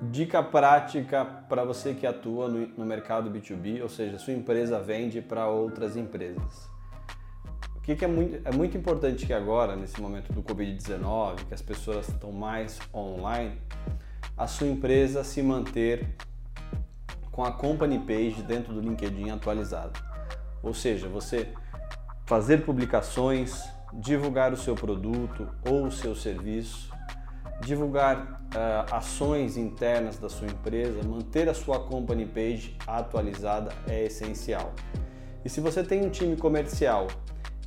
Dica prática para você que atua no, no, mercado B2B, ou seja, sua empresa vende para outras empresas. O que, que, é, muito, é muito importante que agora, nesse momento do Covid-19, que as pessoas estão mais online, a sua empresa se manter com a company page dentro do LinkedIn atualizada. Ou seja, você fazer publicações, divulgar o seu produto ou o seu serviço, divulgar uh, ações internas da sua empresa, manter a sua company page atualizada é essencial. E se você tem um time comercial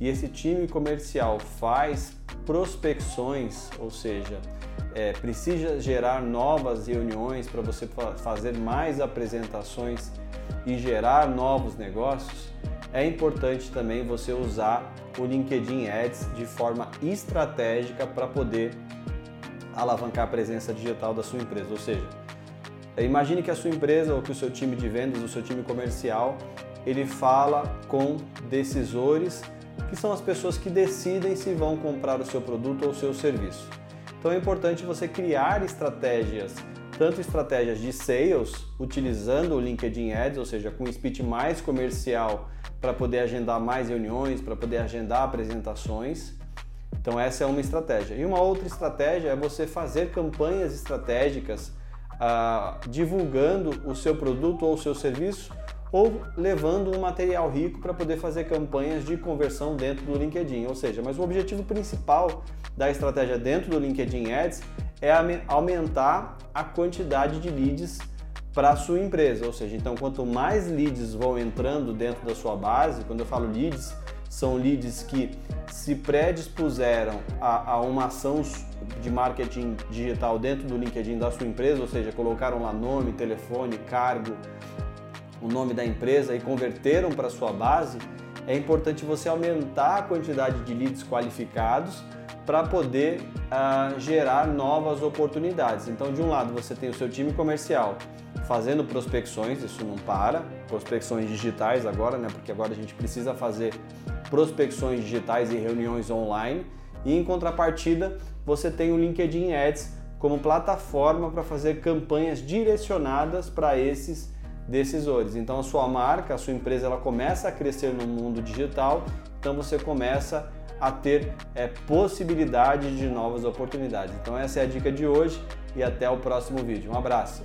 e esse time comercial faz prospecções, ou seja, é, precisa gerar novas reuniões para você fazer mais apresentações e gerar novos negócios, é importante também você usar o LinkedIn Ads de forma estratégica para poder alavancar a presença digital da sua empresa. Ou seja, imagine que a sua empresa ou que o seu time de vendas, o seu time comercial, ele fala com decisores que são as pessoas que decidem se vão comprar o seu produto ou o seu serviço. Então é importante você criar estratégias, tanto estratégias de sales, utilizando o LinkedIn Ads, ou seja, com um speech mais comercial para poder agendar mais reuniões, para poder agendar apresentações, então essa é uma estratégia. E uma outra estratégia é você fazer campanhas estratégicas ah, divulgando o seu produto ou o seu serviço ou levando um material rico para poder fazer campanhas de conversão dentro do LinkedIn. Ou seja, mas o objetivo principal da estratégia dentro do LinkedIn Ads é aumentar a quantidade de leads para a sua empresa. Ou seja, então quanto mais leads vão entrando dentro da sua base, quando eu falo leads, são leads que se predispuseram a, a, uma ação de marketing digital dentro do LinkedIn da sua empresa, ou seja, colocaram lá nome, telefone, cargo, o nome da empresa e converteram para sua base, é importante você aumentar a quantidade de leads qualificados para poder uh, gerar novas oportunidades. Então, de um lado, você tem o seu time comercial fazendo prospecções, isso não para, prospecções digitais agora, né? Porque agora a gente precisa fazer prospecções digitais e reuniões online. E em contrapartida, você tem o LinkedIn Ads como plataforma para fazer campanhas direcionadas para esses decisores. Então a sua marca, a sua empresa, ela começa a crescer no mundo digital, então você começa a ter é, possibilidade de novas oportunidades. Então essa é a dica de hoje e até o próximo vídeo. Um abraço!